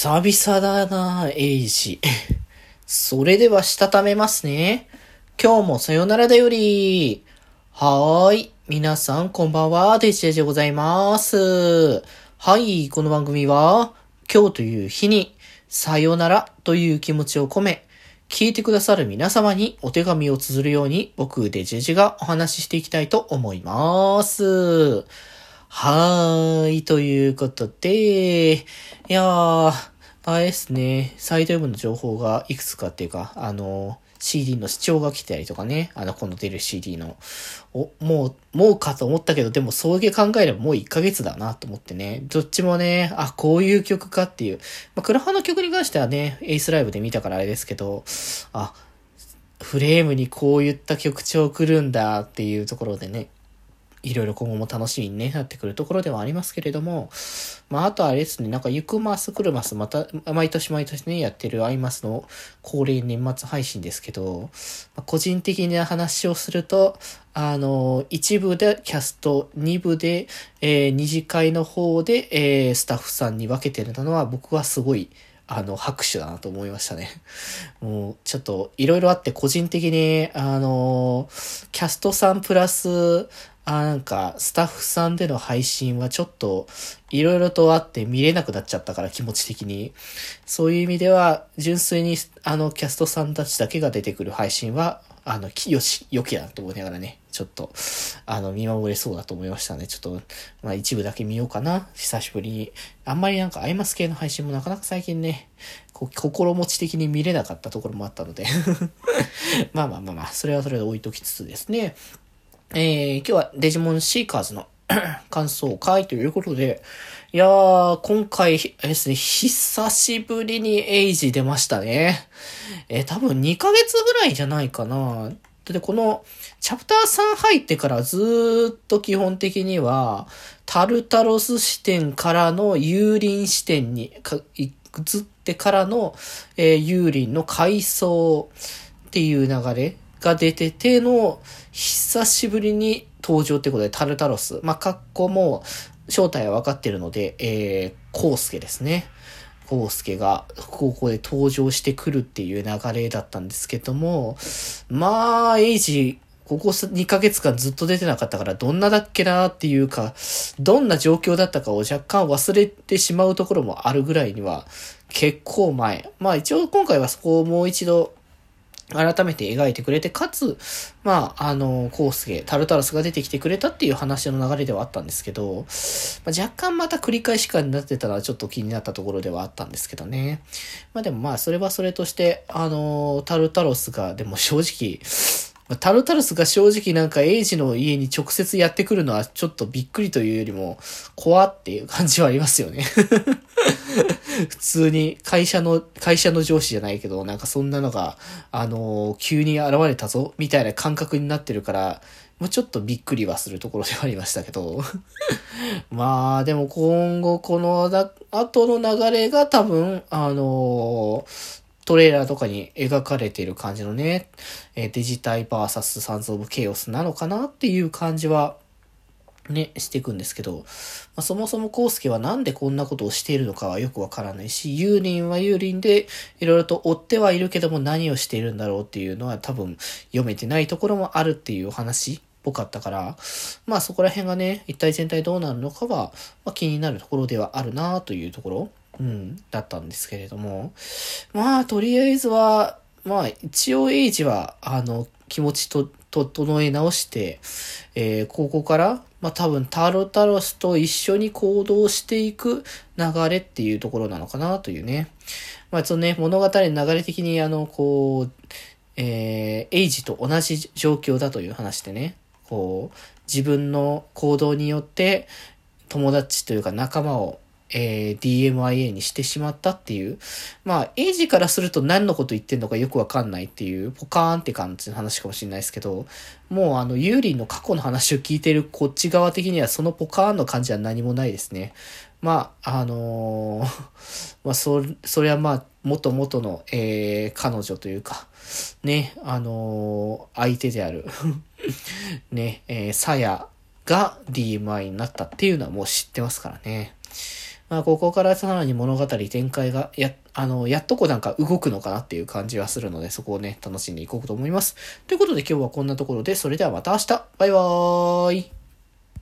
久々だな、エイジ。それでは、したためますね。今日もさよならだより。はーい。皆さん、こんばんは。デジェジでございます。はい。この番組は、今日という日に、さよならという気持ちを込め、聞いてくださる皆様にお手紙を綴るように、僕、デジェジがお話ししていきたいと思います。はーい、ということで、いやー、あれですね、サイドウェブの情報がいくつかっていうか、あの、CD の視聴が来たりとかね、あの、今度出る CD の、お、もう、もうかと思ったけど、でも、そういう考えればもう1ヶ月だなと思ってね、どっちもね、あ、こういう曲かっていう、まあ、クラハの曲に関してはね、エースライブで見たからあれですけど、あ、フレームにこういった曲調来るんだっていうところでね、いろいろ今後も楽しみに、ね、なってくるところではありますけれども、まあ、あとはあれですね、なんか、行くます来るます、また、毎年毎年ね、やってるアイマスの恒例年末配信ですけど、まあ、個人的な話をすると、あの、一部でキャスト、二部で、えー、二次会の方で、えー、スタッフさんに分けてるのは、僕はすごい、あの、拍手だなと思いましたね。もう、ちょっと、いろいろあって、個人的に、あの、キャストさんプラス、あなんか、スタッフさんでの配信はちょっと、いろいろとあって見れなくなっちゃったから気持ち的に。そういう意味では、純粋に、あの、キャストさんたちだけが出てくる配信は、あの、よし、よきだと思いながらね、ちょっと、あの、見守れそうだと思いましたね。ちょっと、まあ一部だけ見ようかな。久しぶりに。あんまりなんかアイマス系の配信もなかなか最近ね、こ心持ち的に見れなかったところもあったので まあまあまあまあ、それはそれで置いときつつですね。えー、今日はデジモンシーカーズの 感想会ということで、いやー、今回ですね、久しぶりにエイジ出ましたね。えー、多分2ヶ月ぐらいじゃないかな。で、この、チャプター3入ってからずっと基本的には、タルタロス視点からの幽林視点に移ってからの、えー、幽林の階層っていう流れが出てての、久しぶりに登場ってことで、タルタロス。まあ、格好も、正体は分かってるので、えー、コウスケですね。コウスケが、ここで登場してくるっていう流れだったんですけども、まあ、エイジ、ここ2ヶ月間ずっと出てなかったから、どんなだっけなっていうか、どんな状況だったかを若干忘れてしまうところもあるぐらいには、結構前。まあ一応今回はそこをもう一度改めて描いてくれて、かつ、まあ、あの、コースケ、タルタロスが出てきてくれたっていう話の流れではあったんですけど、まあ、若干また繰り返し感になってたのはちょっと気になったところではあったんですけどね。まあでもまあ、それはそれとして、あの、タルタロスが、でも正直、タルタルスが正直なんかエイジの家に直接やってくるのはちょっとびっくりというよりも、怖っていう感じはありますよね 普通に会社の、会社の上司じゃないけど、なんかそんなのが、あのー、急に現れたぞ、みたいな感覚になってるから、もうちょっとびっくりはするところではありましたけど。まあ、でも今後この、後の流れが多分、あのー、トレーラーとかに描かれている感じのね、えデジタイバーサスサンズオブケイオスなのかなっていう感じは、ね、していくんですけど、まあ、そもそもコウスケはなんでこんなことをしているのかはよくわからないし、ユーリンはユーリンで、いろいろと追ってはいるけども何をしているんだろうっていうのは多分読めてないところもあるっていう話っぽかったから、まあそこら辺がね、一体全体どうなるのかは、まあ、気になるところではあるなというところ。うん、だったんですけれども。まあ、とりあえずは、まあ、一応エイジは、あの、気持ちと、整え直して、えー、ここから、まあ多分タロタロスと一緒に行動していく流れっていうところなのかなというね。まあそのね、物語の流れ的にあの、こう、えー、エイジと同じ状況だという話でね、こう、自分の行動によって友達というか仲間をえー、DMIA にしてしまったっていう。まあ、エイジからすると何のこと言ってんのかよくわかんないっていう、ポカーンって感じの話かもしれないですけど、もうあの、ユーリンの過去の話を聞いてるこっち側的にはそのポカーンの感じは何もないですね。まあ、あのー、まあ、そ、それはまあ、元々の、えー、彼女というか、ね、あのー、相手である ね、えー、サヤが DMI になったっていうのはもう知ってますからね。まあ、ここからさらに物語展開が、や、あの、やっとこうなんか動くのかなっていう感じはするので、そこをね、楽しんでいこうと思います。ということで今日はこんなところで、それではまた明日バイバーイ